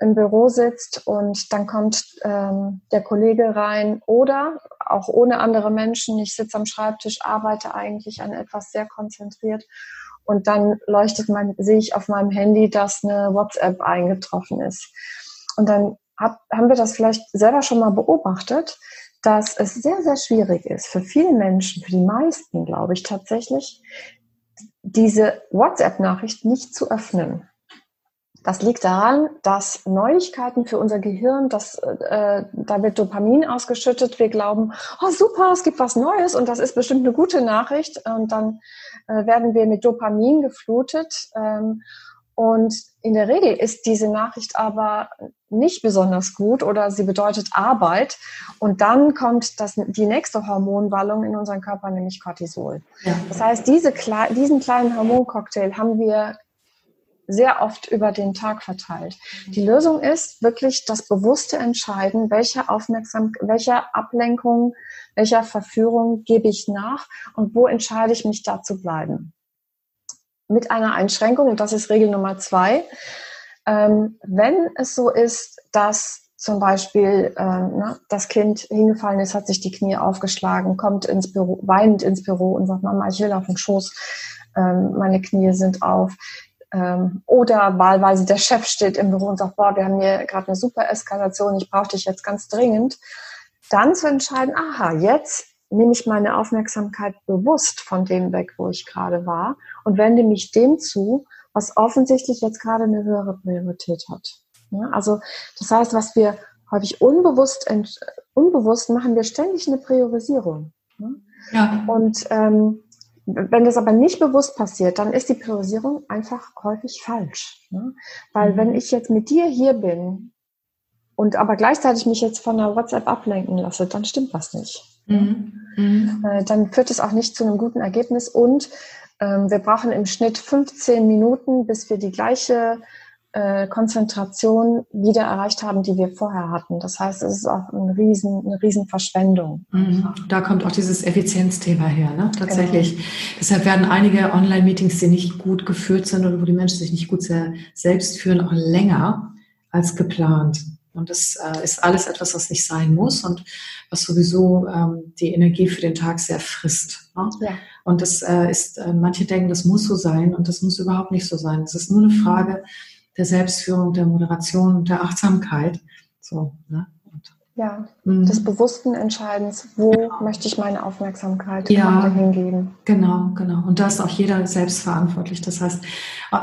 im Büro sitzt und dann kommt ähm, der Kollege rein oder auch ohne andere Menschen. Ich sitze am Schreibtisch, arbeite eigentlich an etwas sehr konzentriert und dann leuchtet mein, sehe ich auf meinem Handy, dass eine WhatsApp eingetroffen ist. Und dann hab, haben wir das vielleicht selber schon mal beobachtet, dass es sehr, sehr schwierig ist für viele Menschen, für die meisten, glaube ich, tatsächlich, diese WhatsApp-Nachricht nicht zu öffnen. Das liegt daran, dass Neuigkeiten für unser Gehirn, dass, äh, da wird Dopamin ausgeschüttet. Wir glauben, oh super, es gibt was Neues und das ist bestimmt eine gute Nachricht. Und dann äh, werden wir mit Dopamin geflutet. Ähm, und in der Regel ist diese Nachricht aber nicht besonders gut oder sie bedeutet Arbeit. Und dann kommt das, die nächste Hormonwallung in unseren Körper, nämlich Cortisol. Ja. Das heißt, diese, diesen kleinen Hormoncocktail haben wir sehr oft über den Tag verteilt. Die Lösung ist wirklich das bewusste Entscheiden, welcher Aufmerksamkeit, welcher Ablenkung, welcher Verführung gebe ich nach und wo entscheide ich mich da zu bleiben. Mit einer Einschränkung, und das ist Regel Nummer zwei, ähm, wenn es so ist, dass zum Beispiel äh, na, das Kind hingefallen ist, hat sich die Knie aufgeschlagen, kommt ins Büro, weinend ins Büro und sagt, Mama, ich will auf den Schoß, ähm, meine Knie sind auf. Ähm, oder wahlweise der Chef steht im Büro und sagt, boah, wir haben hier gerade eine super Eskalation, ich brauche dich jetzt ganz dringend. Dann zu entscheiden, aha, jetzt nehme ich meine Aufmerksamkeit bewusst von dem weg, wo ich gerade war und wende mich dem zu, was offensichtlich jetzt gerade eine höhere Priorität hat. Ja, also das heißt, was wir häufig unbewusst, unbewusst machen wir ständig eine Priorisierung. Ja. Und ähm, wenn das aber nicht bewusst passiert, dann ist die Priorisierung einfach häufig falsch. Ne? Weil mhm. wenn ich jetzt mit dir hier bin und aber gleichzeitig mich jetzt von einer WhatsApp ablenken lasse, dann stimmt was nicht. Mhm. Mhm. Äh, dann führt es auch nicht zu einem guten Ergebnis und wir brauchen im Schnitt 15 Minuten, bis wir die gleiche äh, Konzentration wieder erreicht haben, die wir vorher hatten. Das heißt, es ist auch ein riesen, eine Riesenverschwendung. Mhm. Da kommt auch dieses Effizienzthema her, ne? tatsächlich. Genau. Deshalb werden einige Online-Meetings, die nicht gut geführt sind oder wo die Menschen sich nicht gut selbst führen, auch länger als geplant. Und das äh, ist alles etwas, was nicht sein muss und was sowieso ähm, die Energie für den Tag sehr frisst. Ne? Ja. Und das äh, ist, äh, manche denken, das muss so sein und das muss überhaupt nicht so sein. Es ist nur eine Frage, der Selbstführung, der Moderation und der Achtsamkeit. So, ne? Und, ja, mhm. des bewussten Entscheidens, wo genau. möchte ich meine Aufmerksamkeit ja, hingeben. Genau, genau. Und da ist auch jeder selbst verantwortlich. Das heißt,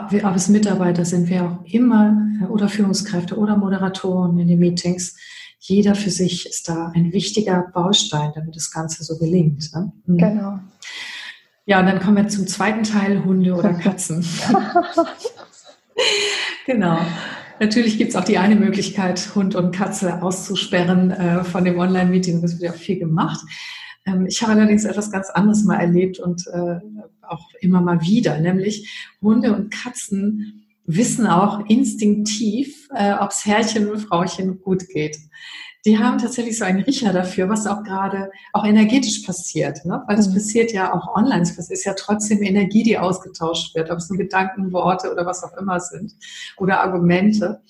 wir als Mitarbeiter sind wir auch immer oder Führungskräfte oder Moderatoren in den Meetings. Jeder für sich ist da ein wichtiger Baustein, damit das Ganze so gelingt. Ne? Mhm. Genau. Ja, und dann kommen wir zum zweiten Teil, Hunde oder [LAUGHS] Katzen. [LAUGHS] Genau. Natürlich gibt es auch die eine Möglichkeit, Hund und Katze auszusperren äh, von dem Online-Meeting. Das wird ja viel gemacht. Ähm, ich habe allerdings etwas ganz anderes mal erlebt und äh, auch immer mal wieder, nämlich Hunde und Katzen wissen auch instinktiv, äh, ob es Herrchen und Frauchen gut geht die haben tatsächlich so einen Riecher dafür, was auch gerade auch energetisch passiert. Ne? Weil es mhm. passiert ja auch online. Es ist ja trotzdem Energie, die ausgetauscht wird, ob es nur Gedanken, Worte oder was auch immer sind oder Argumente.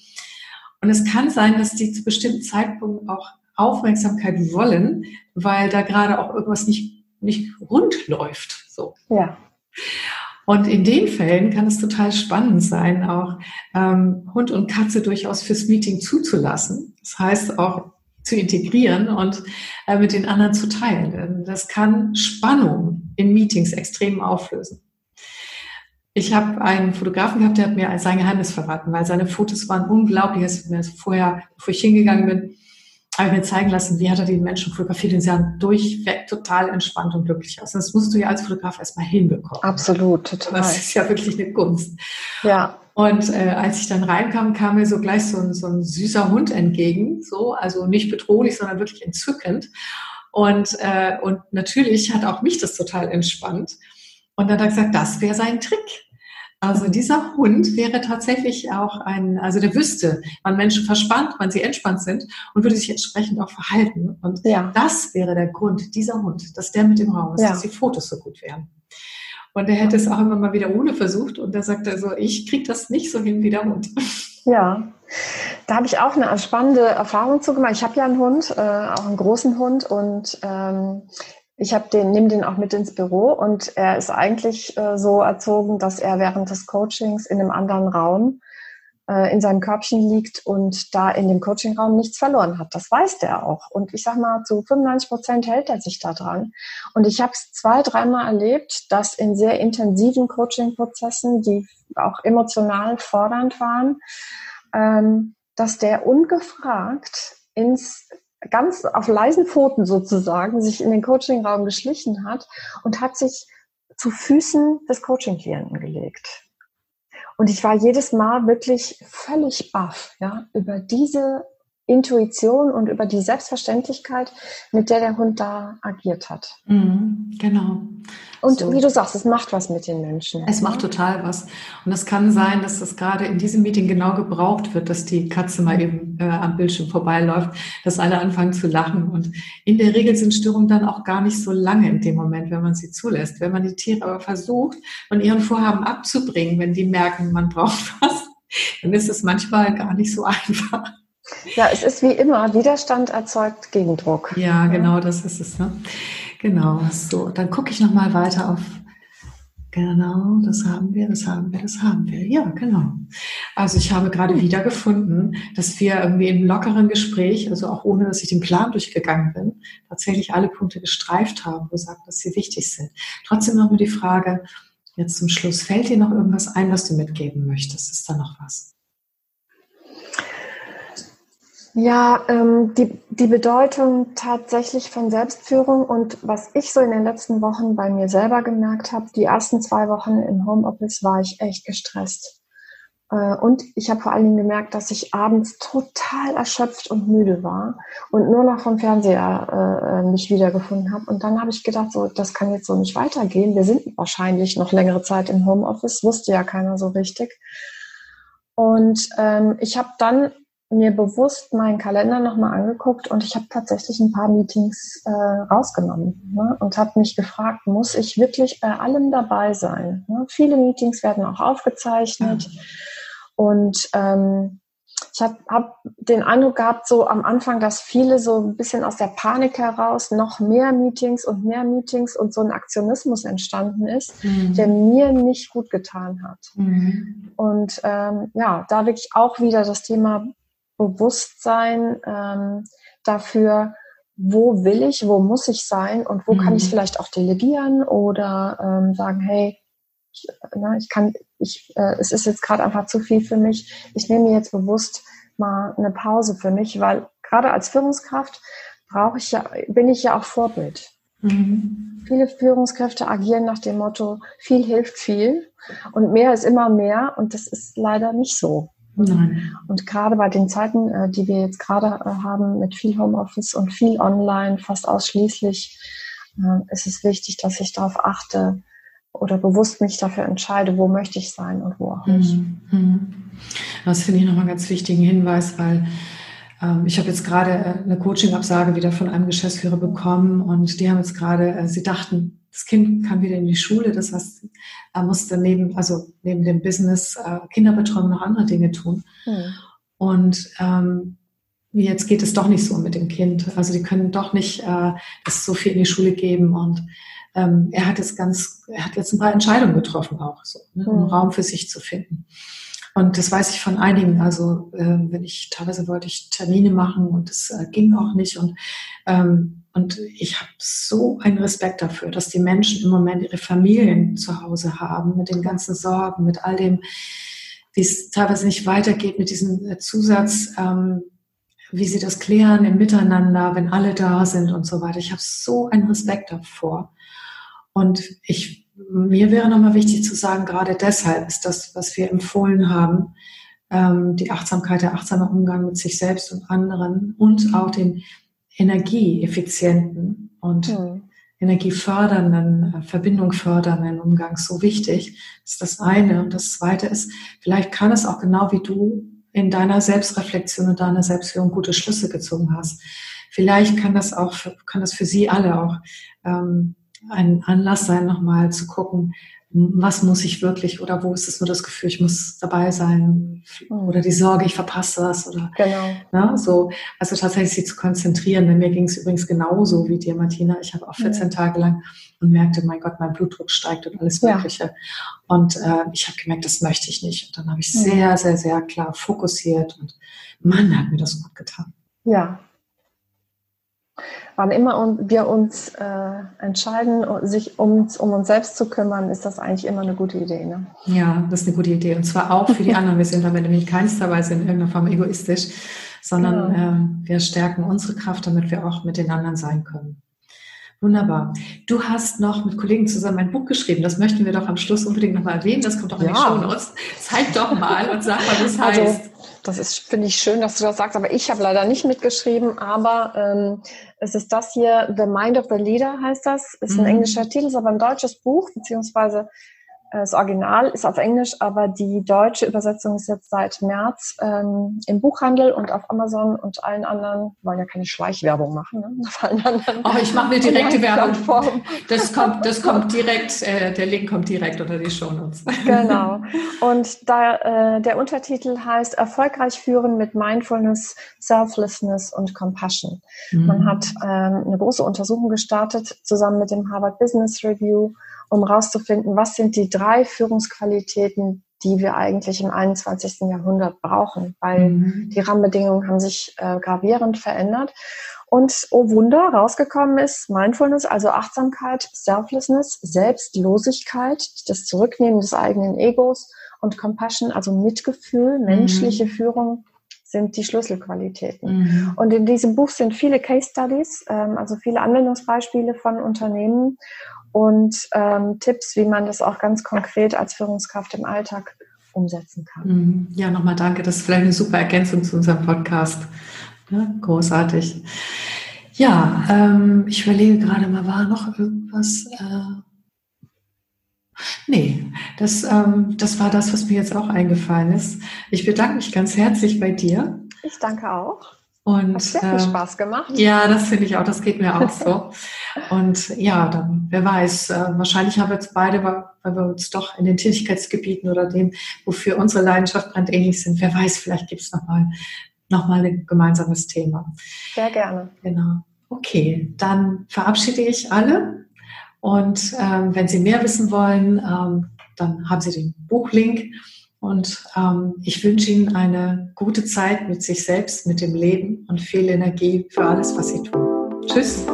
Und es kann sein, dass die zu bestimmten Zeitpunkten auch Aufmerksamkeit wollen, weil da gerade auch irgendwas nicht, nicht rund läuft. So. Ja. Und in den Fällen kann es total spannend sein, auch ähm, Hund und Katze durchaus fürs Meeting zuzulassen. Das heißt auch zu integrieren und äh, mit den anderen zu teilen. Das kann Spannung in Meetings extrem auflösen. Ich habe einen Fotografen gehabt, der hat mir sein Geheimnis verraten, weil seine Fotos waren unglaublich. Als ich mir vorher, bevor ich hingegangen bin, habe mir zeigen lassen, wie hat er die Menschen fotografiert und sie sahen durchweg total entspannt und glücklich aus. Das musst du ja als Fotograf erstmal hinbekommen. Absolut, total. Das ist ja wirklich eine Kunst. Ja. Und äh, als ich dann reinkam, kam mir so gleich so ein, so ein süßer Hund entgegen, so, also nicht bedrohlich, sondern wirklich entzückend. Und, äh, und natürlich hat auch mich das total entspannt. Und dann hat er gesagt, das wäre sein Trick. Also dieser Hund wäre tatsächlich auch ein, also der wüsste, wann Menschen verspannt, wann sie entspannt sind und würde sich entsprechend auch verhalten. Und ja. das wäre der Grund, dieser Hund, dass der mit dem Raum ist, ja. dass die Fotos so gut wären. Und er hätte es auch immer mal wieder ohne versucht und er sagte so, ich kriege das nicht so hin wie der Hund. Ja, da habe ich auch eine spannende Erfahrung zu gemacht. Ich habe ja einen Hund, äh, auch einen großen Hund und ähm, ich habe den, nehme den auch mit ins Büro und er ist eigentlich äh, so erzogen, dass er während des Coachings in einem anderen Raum äh, in seinem Körbchen liegt und da in dem Coachingraum nichts verloren hat. Das weiß der auch. Und ich sag mal, zu 95 Prozent hält er sich da dran. Und ich habe es zwei, dreimal erlebt, dass in sehr intensiven Coaching-Prozessen, die auch emotional fordernd waren, ähm, dass der ungefragt ins ganz auf leisen Pfoten sozusagen sich in den Coachingraum geschlichen hat und hat sich zu Füßen des Coaching-Klienten gelegt. Und ich war jedes Mal wirklich völlig baff, ja, über diese Intuition und über die Selbstverständlichkeit, mit der der Hund da agiert hat. Mhm, genau. Und so. wie du sagst, es macht was mit den Menschen. Es macht total was. Und es kann sein, dass das gerade in diesem Meeting genau gebraucht wird, dass die Katze mal eben äh, am Bildschirm vorbeiläuft, dass alle anfangen zu lachen. Und in der Regel sind Störungen dann auch gar nicht so lange in dem Moment, wenn man sie zulässt. Wenn man die Tiere aber versucht, von ihren Vorhaben abzubringen, wenn die merken, man braucht [LAUGHS] was, dann ist es manchmal gar nicht so einfach. Ja, es ist wie immer, Widerstand erzeugt Gegendruck. Ja, genau, das ist es. Ne? Genau, so. Dann gucke ich nochmal weiter auf. Genau, das haben wir, das haben wir, das haben wir. Ja, genau. Also ich habe gerade hm. wiedergefunden, dass wir irgendwie im lockeren Gespräch, also auch ohne, dass ich den Plan durchgegangen bin, tatsächlich alle Punkte gestreift haben, wo sagt, dass sie wichtig sind. Trotzdem noch mal die Frage, jetzt zum Schluss, fällt dir noch irgendwas ein, was du mitgeben möchtest? Ist da noch was? Ja, ähm, die, die Bedeutung tatsächlich von Selbstführung und was ich so in den letzten Wochen bei mir selber gemerkt habe, die ersten zwei Wochen im Homeoffice war ich echt gestresst. Äh, und ich habe vor allen Dingen gemerkt, dass ich abends total erschöpft und müde war und nur noch vom Fernseher äh, äh mich wiedergefunden habe. Und dann habe ich gedacht, so, das kann jetzt so nicht weitergehen. Wir sind wahrscheinlich noch längere Zeit im Homeoffice, wusste ja keiner so richtig. Und ähm, ich habe dann mir bewusst meinen Kalender nochmal angeguckt und ich habe tatsächlich ein paar Meetings äh, rausgenommen ne, und habe mich gefragt, muss ich wirklich bei allem dabei sein? Ne? Viele Meetings werden auch aufgezeichnet mhm. und ähm, ich habe hab den Eindruck gehabt, so am Anfang, dass viele so ein bisschen aus der Panik heraus noch mehr Meetings und mehr Meetings und so ein Aktionismus entstanden ist, mhm. der mir nicht gut getan hat. Mhm. Und ähm, ja, da wirklich auch wieder das Thema Bewusstsein ähm, dafür, wo will ich, wo muss ich sein und wo mhm. kann ich mhm. vielleicht auch delegieren oder ähm, sagen, hey, ich, na, ich kann, ich, äh, es ist jetzt gerade einfach zu viel für mich. Ich nehme mir jetzt bewusst mal eine Pause für mich, weil gerade als Führungskraft brauche ich ja, bin ich ja auch Vorbild. Mhm. Viele Führungskräfte agieren nach dem Motto, viel hilft viel und mehr ist immer mehr und das ist leider nicht so. Nein. Und gerade bei den Zeiten, äh, die wir jetzt gerade äh, haben, mit viel Homeoffice und viel online, fast ausschließlich, äh, ist es wichtig, dass ich darauf achte oder bewusst mich dafür entscheide, wo möchte ich sein und wo auch nicht. Mhm. Mhm. Das finde ich nochmal einen ganz wichtigen Hinweis, weil ähm, ich habe jetzt gerade eine Coaching-Absage wieder von einem Geschäftsführer bekommen und die haben jetzt gerade, sie dachten, das Kind kam wieder in die Schule, das heißt, er musste neben, also neben dem Business äh, Kinderbetreuung noch andere Dinge tun. Mhm. Und ähm, jetzt geht es doch nicht so mit dem Kind. Also die können doch nicht äh, das so viel in die Schule geben. Und ähm, er hat jetzt ganz, er hat jetzt ein paar Entscheidungen getroffen auch, so, ne, um mhm. Raum für sich zu finden. Und das weiß ich von einigen. Also äh, wenn ich teilweise wollte ich Termine machen und das äh, ging auch nicht. Und ähm, und ich habe so einen Respekt dafür, dass die Menschen im Moment ihre Familien zu Hause haben, mit den ganzen Sorgen, mit all dem, wie es teilweise nicht weitergeht, mit diesem äh, Zusatz, ähm, wie sie das klären im Miteinander, wenn alle da sind und so weiter. Ich habe so einen Respekt davor. Und ich, mir wäre nochmal wichtig zu sagen, gerade deshalb ist das, was wir empfohlen haben, ähm, die Achtsamkeit, der achtsame Umgang mit sich selbst und anderen und auch den energieeffizienten und mhm. energiefördernden, äh, Verbindung fördernden Umgang so wichtig. Das ist das eine. Und das zweite ist, vielleicht kann es auch genau wie du in deiner Selbstreflexion und deiner Selbstführung gute Schlüsse gezogen hast. Vielleicht kann das auch, kann das für Sie alle auch ähm, ein Anlass sein, nochmal zu gucken, was muss ich wirklich oder wo ist es nur das Gefühl, ich muss dabei sein oder die Sorge, ich verpasse was oder genau. Ne, so. Also tatsächlich sich zu konzentrieren. Bei mir ging es übrigens genauso wie dir, Martina. Ich habe auch 14 ja. Tage lang und merkte, mein Gott, mein Blutdruck steigt und alles Mögliche. Ja. Und äh, ich habe gemerkt, das möchte ich nicht. Und dann habe ich sehr, sehr, sehr klar fokussiert und Mann, hat mir das gut getan. Ja, Wann immer wir uns äh, entscheiden, sich um, um uns selbst zu kümmern, ist das eigentlich immer eine gute Idee. Ne? Ja, das ist eine gute Idee. Und zwar auch für die [LAUGHS] anderen. Wir sind damit nämlich keinster Weise in irgendeiner Form egoistisch, sondern ja. äh, wir stärken unsere Kraft, damit wir auch mit den anderen sein können. Wunderbar. Du hast noch mit Kollegen zusammen ein Buch geschrieben. Das möchten wir doch am Schluss unbedingt nochmal erwähnen. Das kommt doch in ja. die Show Notes. Zeig doch mal und sag mal, was das also, heißt. Das ist, finde ich schön, dass du das sagst, aber ich habe leider nicht mitgeschrieben, aber ähm, es ist das hier, The Mind of the Leader heißt das, ist ein mhm. englischer Titel, ist aber ein deutsches Buch, beziehungsweise das Original ist auf Englisch, aber die deutsche Übersetzung ist jetzt seit März ähm, im Buchhandel und auf Amazon und allen anderen. Wir wollen ja keine Schleichwerbung machen. Ne? [LAUGHS] Auf allen anderen. Oh, ich mache eine direkte Werbung. Das kommt, das kommt direkt, äh, der Link kommt direkt unter die Shownotes. Genau. [LAUGHS] Und da, äh, der Untertitel heißt Erfolgreich führen mit Mindfulness, Selflessness und Compassion. Mhm. Man hat ähm, eine große Untersuchung gestartet zusammen mit dem Harvard Business Review um herauszufinden, was sind die drei Führungsqualitäten, die wir eigentlich im 21. Jahrhundert brauchen, weil mhm. die Rahmenbedingungen haben sich äh, gravierend verändert. Und oh Wunder, rausgekommen ist Mindfulness, also Achtsamkeit, Selflessness, Selbstlosigkeit, das Zurücknehmen des eigenen Egos und Compassion, also Mitgefühl, menschliche mhm. Führung sind die Schlüsselqualitäten. Mhm. Und in diesem Buch sind viele Case Studies, ähm, also viele Anwendungsbeispiele von Unternehmen und ähm, Tipps, wie man das auch ganz konkret als Führungskraft im Alltag umsetzen kann. Mhm. Ja, nochmal danke. Das ist vielleicht eine super Ergänzung zu unserem Podcast. Ja, großartig. Ja, ähm, ich überlege gerade mal, war noch irgendwas? Äh Nee, das, ähm, das war das, was mir jetzt auch eingefallen ist. Ich bedanke mich ganz herzlich bei dir. Ich danke auch. Und, Hat sehr viel Spaß gemacht. Ja, das finde ich auch, das geht mir auch so. [LAUGHS] Und ja, dann, wer weiß, äh, wahrscheinlich haben wir jetzt beide, weil wir uns doch in den Tätigkeitsgebieten oder dem, wofür unsere Leidenschaft brennt, ähnlich sind. Wer weiß, vielleicht gibt es nochmal noch mal ein gemeinsames Thema. Sehr gerne. Genau. Okay, dann verabschiede ich alle. Und ähm, wenn Sie mehr wissen wollen, ähm, dann haben Sie den Buchlink und ähm, ich wünsche Ihnen eine gute Zeit mit sich selbst, mit dem Leben und viel Energie für alles, was Sie tun. Tschüss.